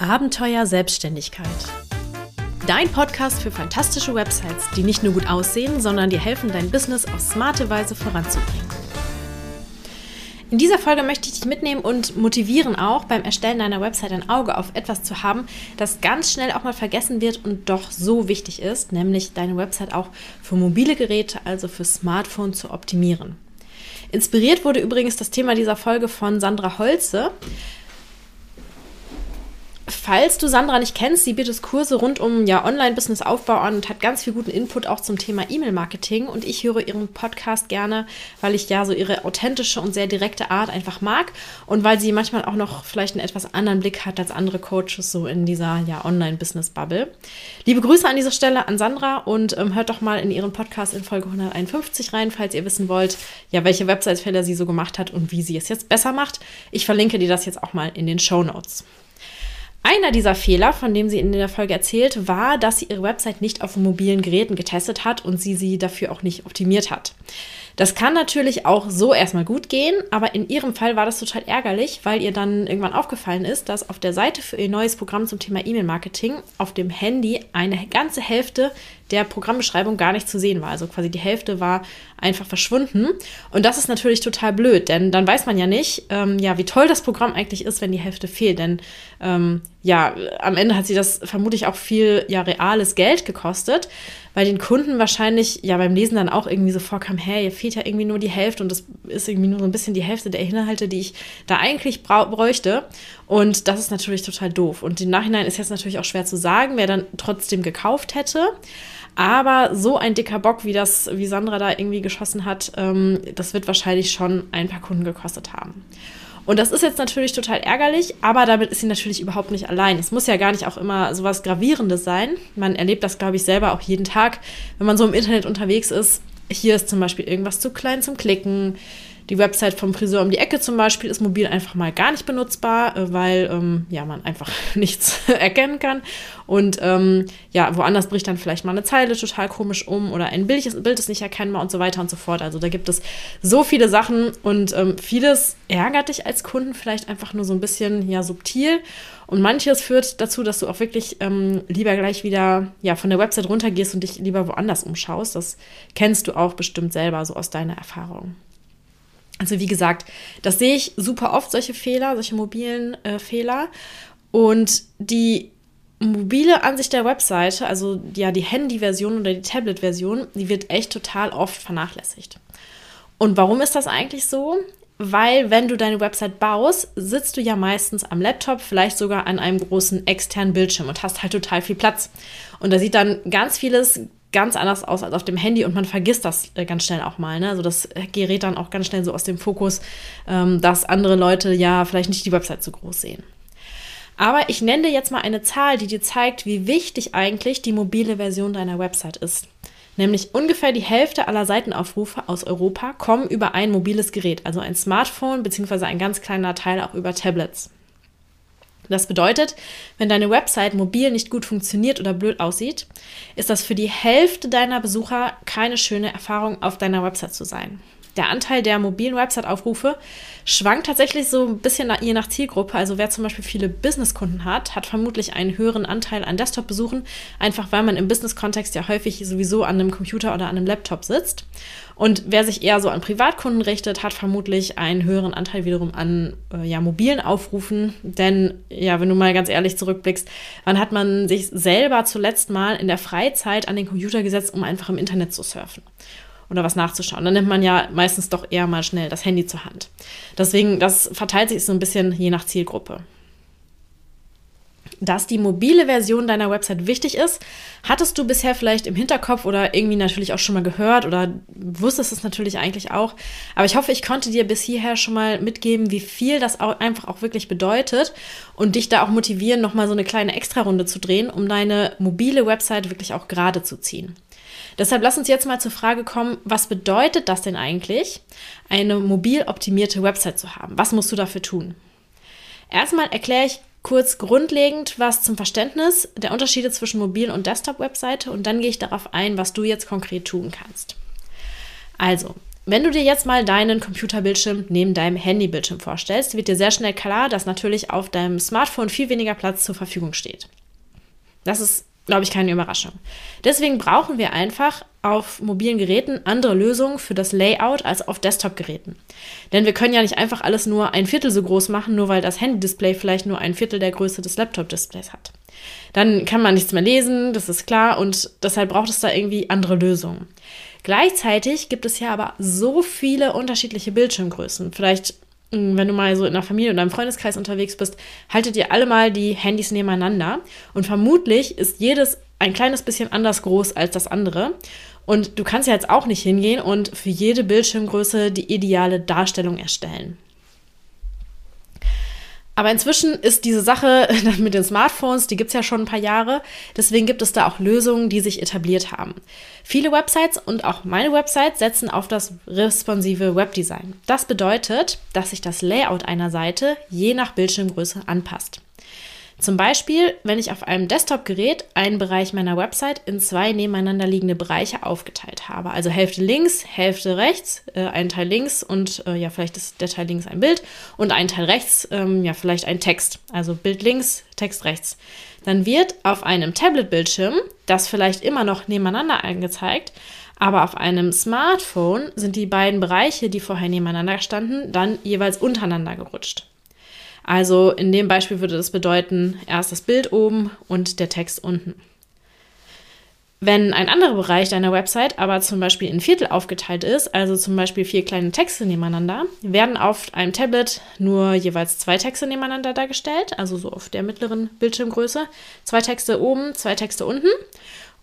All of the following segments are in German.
Abenteuer Selbstständigkeit. Dein Podcast für fantastische Websites, die nicht nur gut aussehen, sondern dir helfen, dein Business auf smarte Weise voranzubringen. In dieser Folge möchte ich dich mitnehmen und motivieren auch beim Erstellen deiner Website ein Auge auf etwas zu haben, das ganz schnell auch mal vergessen wird und doch so wichtig ist, nämlich deine Website auch für mobile Geräte, also für Smartphone zu optimieren. Inspiriert wurde übrigens das Thema dieser Folge von Sandra Holze. Falls du Sandra nicht kennst, sie bietet Kurse rund um ja, Online-Business-Aufbau an und hat ganz viel guten Input auch zum Thema E-Mail-Marketing. Und ich höre ihren Podcast gerne, weil ich ja so ihre authentische und sehr direkte Art einfach mag und weil sie manchmal auch noch vielleicht einen etwas anderen Blick hat als andere Coaches so in dieser ja, Online-Business-Bubble. Liebe Grüße an dieser Stelle an Sandra und ähm, hört doch mal in ihren Podcast in Folge 151 rein, falls ihr wissen wollt, ja, welche Website-Fehler sie so gemacht hat und wie sie es jetzt besser macht. Ich verlinke dir das jetzt auch mal in den Show Notes. Einer dieser Fehler, von dem sie in der Folge erzählt, war, dass sie ihre Website nicht auf mobilen Geräten getestet hat und sie sie dafür auch nicht optimiert hat. Das kann natürlich auch so erstmal gut gehen, aber in ihrem Fall war das total ärgerlich, weil ihr dann irgendwann aufgefallen ist, dass auf der Seite für ihr neues Programm zum Thema E-Mail-Marketing auf dem Handy eine ganze Hälfte der Programmbeschreibung gar nicht zu sehen war. Also quasi die Hälfte war einfach verschwunden. Und das ist natürlich total blöd, denn dann weiß man ja nicht, ähm, ja, wie toll das Programm eigentlich ist, wenn die Hälfte fehlt. Denn ähm, ja, am Ende hat sie das vermutlich auch viel ja reales Geld gekostet, weil den Kunden wahrscheinlich ja beim Lesen dann auch irgendwie so vorkam, hey, hier fehlt ja irgendwie nur die Hälfte und das ist irgendwie nur so ein bisschen die Hälfte der Inhalte, die ich da eigentlich bräuchte. Und das ist natürlich total doof. Und im Nachhinein ist jetzt natürlich auch schwer zu sagen, wer dann trotzdem gekauft hätte. Aber so ein dicker Bock, wie das, wie Sandra da irgendwie geschossen hat, ähm, das wird wahrscheinlich schon ein paar Kunden gekostet haben. Und das ist jetzt natürlich total ärgerlich, aber damit ist sie natürlich überhaupt nicht allein. Es muss ja gar nicht auch immer so was Gravierendes sein. Man erlebt das, glaube ich, selber auch jeden Tag, wenn man so im Internet unterwegs ist. Hier ist zum Beispiel irgendwas zu klein zum Klicken die Website vom Friseur um die Ecke zum Beispiel ist mobil einfach mal gar nicht benutzbar, äh, weil ähm, ja, man einfach nichts erkennen kann. Und ähm, ja, woanders bricht dann vielleicht mal eine Zeile total komisch um oder ein Bild ist, Bild ist nicht erkennbar und so weiter und so fort. Also da gibt es so viele Sachen und ähm, vieles ärgert dich als Kunden vielleicht einfach nur so ein bisschen ja subtil. Und manches führt dazu, dass du auch wirklich ähm, lieber gleich wieder ja, von der Website runtergehst und dich lieber woanders umschaust. Das kennst du auch bestimmt selber so aus deiner Erfahrung. Also wie gesagt, das sehe ich super oft, solche Fehler, solche mobilen äh, Fehler. Und die mobile Ansicht der Webseite, also ja die Handy-Version oder die Tablet-Version, die wird echt total oft vernachlässigt. Und warum ist das eigentlich so? Weil wenn du deine Website baust, sitzt du ja meistens am Laptop, vielleicht sogar an einem großen externen Bildschirm und hast halt total viel Platz. Und da sieht dann ganz vieles ganz anders aus als auf dem Handy und man vergisst das äh, ganz schnell auch mal. Ne? Also das gerät dann auch ganz schnell so aus dem Fokus, ähm, dass andere Leute ja vielleicht nicht die Website so groß sehen. Aber ich nenne dir jetzt mal eine Zahl, die dir zeigt, wie wichtig eigentlich die mobile Version deiner Website ist. Nämlich ungefähr die Hälfte aller Seitenaufrufe aus Europa kommen über ein mobiles Gerät, also ein Smartphone beziehungsweise ein ganz kleiner Teil auch über Tablets. Das bedeutet, wenn deine Website mobil nicht gut funktioniert oder blöd aussieht, ist das für die Hälfte deiner Besucher keine schöne Erfahrung, auf deiner Website zu sein. Der Anteil der mobilen Website-Aufrufe schwankt tatsächlich so ein bisschen je nach Zielgruppe. Also wer zum Beispiel viele Businesskunden hat, hat vermutlich einen höheren Anteil an Desktop-Besuchen, einfach weil man im Business-Kontext ja häufig sowieso an einem Computer oder an einem Laptop sitzt. Und wer sich eher so an Privatkunden richtet, hat vermutlich einen höheren Anteil wiederum an äh, ja, mobilen Aufrufen. Denn, ja, wenn du mal ganz ehrlich zurückblickst, wann hat man sich selber zuletzt mal in der Freizeit an den Computer gesetzt, um einfach im Internet zu surfen? Oder was nachzuschauen. Dann nimmt man ja meistens doch eher mal schnell das Handy zur Hand. Deswegen, das verteilt sich so ein bisschen je nach Zielgruppe. Dass die mobile Version deiner Website wichtig ist, hattest du bisher vielleicht im Hinterkopf oder irgendwie natürlich auch schon mal gehört oder wusstest es natürlich eigentlich auch. Aber ich hoffe, ich konnte dir bis hierher schon mal mitgeben, wie viel das auch einfach auch wirklich bedeutet und dich da auch motivieren, nochmal so eine kleine Extrarunde zu drehen, um deine mobile Website wirklich auch gerade zu ziehen. Deshalb lass uns jetzt mal zur Frage kommen, was bedeutet das denn eigentlich, eine mobil optimierte Website zu haben? Was musst du dafür tun? Erstmal erkläre ich kurz grundlegend was zum Verständnis der Unterschiede zwischen Mobil- und Desktop-Webseite und dann gehe ich darauf ein, was du jetzt konkret tun kannst. Also, Wenn du dir jetzt mal deinen Computerbildschirm neben deinem Handybildschirm vorstellst, wird dir sehr schnell klar, dass natürlich auf deinem Smartphone viel weniger Platz zur Verfügung steht. Das ist, glaube ich, keine Überraschung. Deswegen brauchen wir einfach auf mobilen Geräten andere Lösungen für das Layout als auf Desktop-Geräten. Denn wir können ja nicht einfach alles nur ein Viertel so groß machen, nur weil das Handy-Display vielleicht nur ein Viertel der Größe des Laptop-Displays hat. Dann kann man nichts mehr lesen, das ist klar, und deshalb braucht es da irgendwie andere Lösungen. Gleichzeitig gibt es ja aber so viele unterschiedliche Bildschirmgrößen. Vielleicht, wenn du mal so in einer Familie oder einem Freundeskreis unterwegs bist, haltet ihr alle mal die Handys nebeneinander und vermutlich ist jedes ein kleines bisschen anders groß als das andere. Und du kannst ja jetzt auch nicht hingehen und für jede Bildschirmgröße die ideale Darstellung erstellen. Aber inzwischen ist diese Sache mit den Smartphones, die gibt es ja schon ein paar Jahre. Deswegen gibt es da auch Lösungen, die sich etabliert haben. Viele Websites und auch meine Website setzen auf das responsive Webdesign. Das bedeutet, dass sich das Layout einer Seite je nach Bildschirmgröße anpasst. Zum Beispiel, wenn ich auf einem Desktop-Gerät einen Bereich meiner Website in zwei nebeneinander liegende Bereiche aufgeteilt habe. Also Hälfte links, Hälfte rechts, äh, ein Teil links und äh, ja, vielleicht ist der Teil links ein Bild und ein Teil rechts, ähm, ja, vielleicht ein Text. Also Bild links, Text rechts. Dann wird auf einem Tablet-Bildschirm das vielleicht immer noch nebeneinander angezeigt, aber auf einem Smartphone sind die beiden Bereiche, die vorher nebeneinander standen, dann jeweils untereinander gerutscht. Also in dem Beispiel würde das bedeuten, erst das Bild oben und der Text unten. Wenn ein anderer Bereich deiner Website aber zum Beispiel in Viertel aufgeteilt ist, also zum Beispiel vier kleine Texte nebeneinander, werden auf einem Tablet nur jeweils zwei Texte nebeneinander dargestellt, also so auf der mittleren Bildschirmgröße. Zwei Texte oben, zwei Texte unten.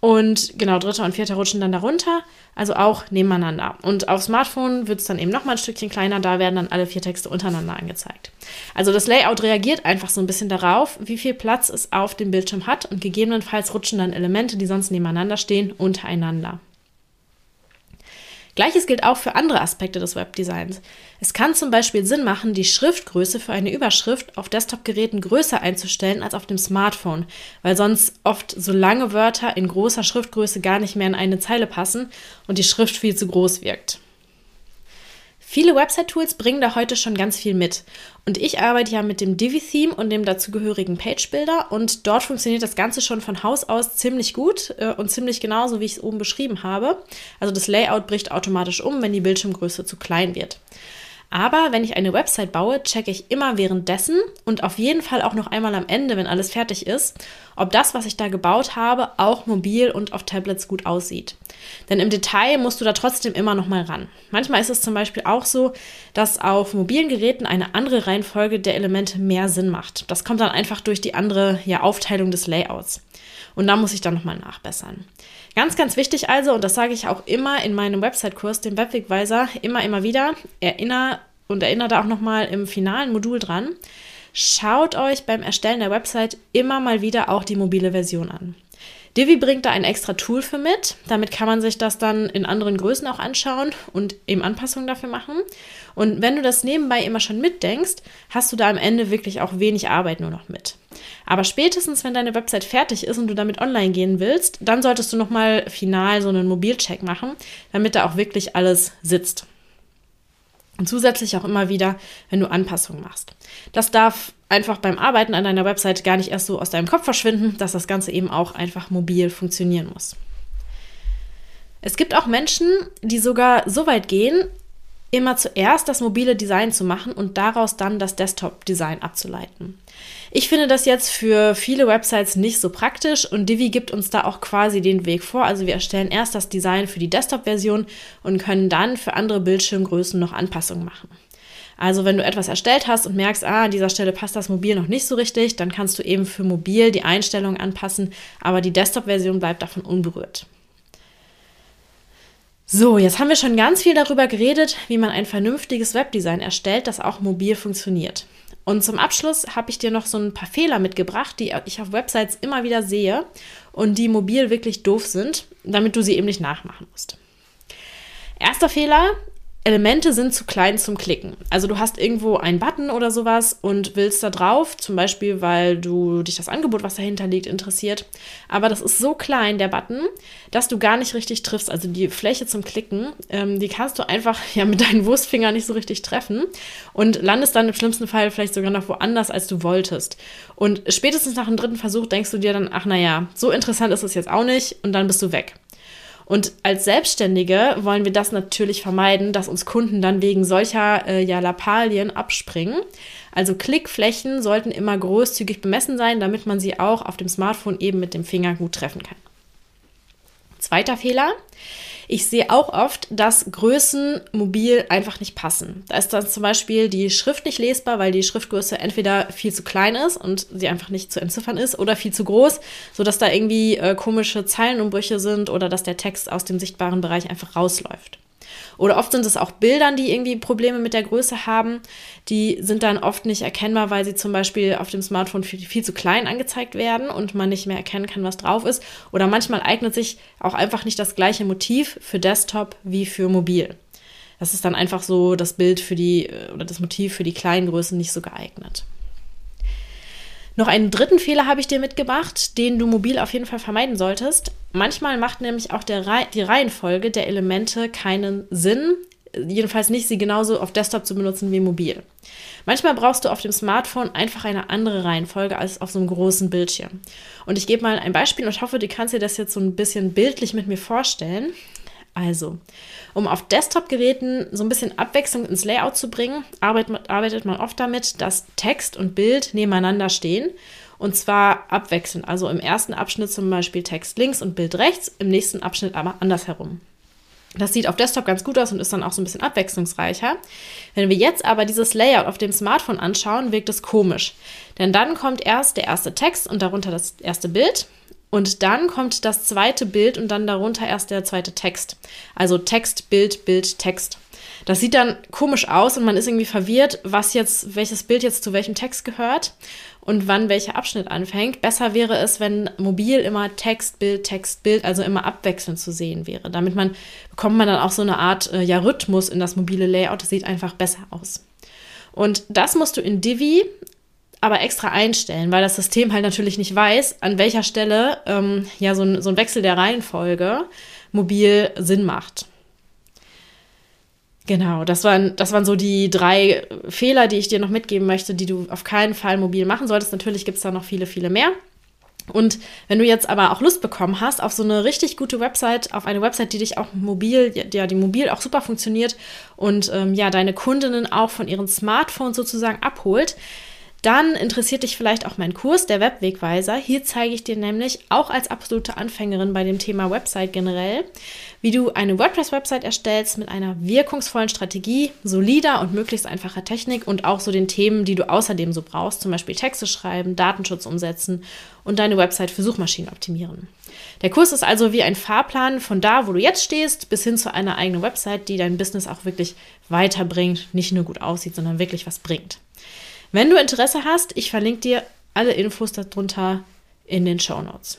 Und genau, dritter und vierter rutschen dann darunter, also auch nebeneinander. Und auf Smartphone wird es dann eben nochmal ein Stückchen kleiner, da werden dann alle vier Texte untereinander angezeigt. Also das Layout reagiert einfach so ein bisschen darauf, wie viel Platz es auf dem Bildschirm hat und gegebenenfalls rutschen dann Elemente, die sonst nebeneinander stehen, untereinander. Gleiches gilt auch für andere Aspekte des Webdesigns. Es kann zum Beispiel Sinn machen, die Schriftgröße für eine Überschrift auf Desktop-Geräten größer einzustellen als auf dem Smartphone, weil sonst oft so lange Wörter in großer Schriftgröße gar nicht mehr in eine Zeile passen und die Schrift viel zu groß wirkt. Viele Website-Tools bringen da heute schon ganz viel mit. Und ich arbeite ja mit dem Divi-Theme und dem dazugehörigen Page-Builder und dort funktioniert das Ganze schon von Haus aus ziemlich gut äh, und ziemlich genauso, wie ich es oben beschrieben habe. Also das Layout bricht automatisch um, wenn die Bildschirmgröße zu klein wird. Aber wenn ich eine Website baue, checke ich immer währenddessen und auf jeden Fall auch noch einmal am Ende, wenn alles fertig ist, ob das, was ich da gebaut habe, auch mobil und auf Tablets gut aussieht. Denn im Detail musst du da trotzdem immer noch mal ran. Manchmal ist es zum Beispiel auch so, dass auf mobilen Geräten eine andere Reihenfolge der Elemente mehr Sinn macht. Das kommt dann einfach durch die andere ja, Aufteilung des Layouts. Und da muss ich dann nochmal nachbessern. Ganz, ganz wichtig also, und das sage ich auch immer in meinem Website-Kurs, dem Webwegweiser, immer, immer wieder, erinnere und erinnere da auch nochmal im finalen Modul dran. Schaut euch beim Erstellen der Website immer mal wieder auch die mobile Version an. Divi bringt da ein extra Tool für mit. Damit kann man sich das dann in anderen Größen auch anschauen und eben Anpassungen dafür machen. Und wenn du das nebenbei immer schon mitdenkst, hast du da am Ende wirklich auch wenig Arbeit nur noch mit. Aber spätestens, wenn deine Website fertig ist und du damit online gehen willst, dann solltest du nochmal final so einen Mobilcheck machen, damit da auch wirklich alles sitzt. Und zusätzlich auch immer wieder, wenn du Anpassungen machst. Das darf einfach beim Arbeiten an deiner Website gar nicht erst so aus deinem Kopf verschwinden, dass das Ganze eben auch einfach mobil funktionieren muss. Es gibt auch Menschen, die sogar so weit gehen, immer zuerst das mobile Design zu machen und daraus dann das Desktop-Design abzuleiten. Ich finde das jetzt für viele Websites nicht so praktisch und Divi gibt uns da auch quasi den Weg vor. Also wir erstellen erst das Design für die Desktop-Version und können dann für andere Bildschirmgrößen noch Anpassungen machen. Also wenn du etwas erstellt hast und merkst, ah, an dieser Stelle passt das Mobil noch nicht so richtig, dann kannst du eben für Mobil die Einstellungen anpassen, aber die Desktop-Version bleibt davon unberührt. So, jetzt haben wir schon ganz viel darüber geredet, wie man ein vernünftiges Webdesign erstellt, das auch mobil funktioniert. Und zum Abschluss habe ich dir noch so ein paar Fehler mitgebracht, die ich auf Websites immer wieder sehe und die mobil wirklich doof sind, damit du sie eben nicht nachmachen musst. Erster Fehler, Elemente sind zu klein zum Klicken. Also du hast irgendwo einen Button oder sowas und willst da drauf, zum Beispiel, weil du dich das Angebot, was dahinter liegt, interessiert. Aber das ist so klein, der Button, dass du gar nicht richtig triffst. Also die Fläche zum Klicken, ähm, die kannst du einfach ja mit deinen Wurstfingern nicht so richtig treffen und landest dann im schlimmsten Fall vielleicht sogar noch woanders, als du wolltest. Und spätestens nach dem dritten Versuch denkst du dir dann, ach naja, so interessant ist es jetzt auch nicht und dann bist du weg. Und als Selbstständige wollen wir das natürlich vermeiden, dass uns Kunden dann wegen solcher äh, ja, Lappalien abspringen. Also Klickflächen sollten immer großzügig bemessen sein, damit man sie auch auf dem Smartphone eben mit dem Finger gut treffen kann. Zweiter Fehler. Ich sehe auch oft, dass Größen mobil einfach nicht passen. Da ist dann zum Beispiel die Schrift nicht lesbar, weil die Schriftgröße entweder viel zu klein ist und sie einfach nicht zu entziffern ist oder viel zu groß, sodass da irgendwie äh, komische Zeilenumbrüche sind oder dass der Text aus dem sichtbaren Bereich einfach rausläuft. Oder oft sind es auch Bildern, die irgendwie Probleme mit der Größe haben. Die sind dann oft nicht erkennbar, weil sie zum Beispiel auf dem Smartphone viel, viel zu klein angezeigt werden und man nicht mehr erkennen kann, was drauf ist. Oder manchmal eignet sich auch einfach nicht das gleiche Motiv für Desktop wie für mobil. Das ist dann einfach so das Bild für die äh, oder das Motiv für die kleinen Größen nicht so geeignet. Noch einen dritten Fehler habe ich dir mitgebracht, den du mobil auf jeden Fall vermeiden solltest. Manchmal macht nämlich auch der, die Reihenfolge der Elemente keinen Sinn. Jedenfalls nicht, sie genauso auf Desktop zu benutzen wie mobil. Manchmal brauchst du auf dem Smartphone einfach eine andere Reihenfolge als auf so einem großen Bildschirm. Und ich gebe mal ein Beispiel und hoffe, du kannst dir das jetzt so ein bisschen bildlich mit mir vorstellen. Also, um auf Desktop-Geräten so ein bisschen Abwechslung ins Layout zu bringen, arbeitet man oft damit, dass Text und Bild nebeneinander stehen. Und zwar abwechselnd. Also im ersten Abschnitt zum Beispiel Text links und Bild rechts, im nächsten Abschnitt aber andersherum. Das sieht auf Desktop ganz gut aus und ist dann auch so ein bisschen abwechslungsreicher. Wenn wir jetzt aber dieses Layout auf dem Smartphone anschauen, wirkt es komisch. Denn dann kommt erst der erste Text und darunter das erste Bild. Und dann kommt das zweite Bild und dann darunter erst der zweite Text. Also Text, Bild, Bild, Text. Das sieht dann komisch aus und man ist irgendwie verwirrt, was jetzt, welches Bild jetzt zu welchem Text gehört und wann welcher Abschnitt anfängt. Besser wäre es, wenn mobil immer Text, Bild, Text, Bild, also immer abwechselnd zu sehen wäre. Damit man, bekommt man dann auch so eine Art äh, ja, Rhythmus in das mobile Layout. Das sieht einfach besser aus. Und das musst du in Divi aber extra einstellen, weil das System halt natürlich nicht weiß, an welcher Stelle ähm, ja so ein, so ein Wechsel der Reihenfolge mobil Sinn macht. Genau, das waren, das waren so die drei Fehler, die ich dir noch mitgeben möchte, die du auf keinen Fall mobil machen solltest. Natürlich gibt es da noch viele, viele mehr. Und wenn du jetzt aber auch Lust bekommen hast auf so eine richtig gute Website, auf eine Website, die dich auch mobil, ja, die mobil auch super funktioniert und ähm, ja, deine Kundinnen auch von ihren Smartphones sozusagen abholt, dann interessiert dich vielleicht auch mein Kurs, der Webwegweiser. Hier zeige ich dir nämlich auch als absolute Anfängerin bei dem Thema Website generell, wie du eine WordPress-Website erstellst mit einer wirkungsvollen Strategie, solider und möglichst einfacher Technik und auch so den Themen, die du außerdem so brauchst, zum Beispiel Texte schreiben, Datenschutz umsetzen und deine Website für Suchmaschinen optimieren. Der Kurs ist also wie ein Fahrplan von da, wo du jetzt stehst, bis hin zu einer eigenen Website, die dein Business auch wirklich weiterbringt, nicht nur gut aussieht, sondern wirklich was bringt. Wenn du Interesse hast, ich verlinke dir alle Infos darunter in den Show Notes.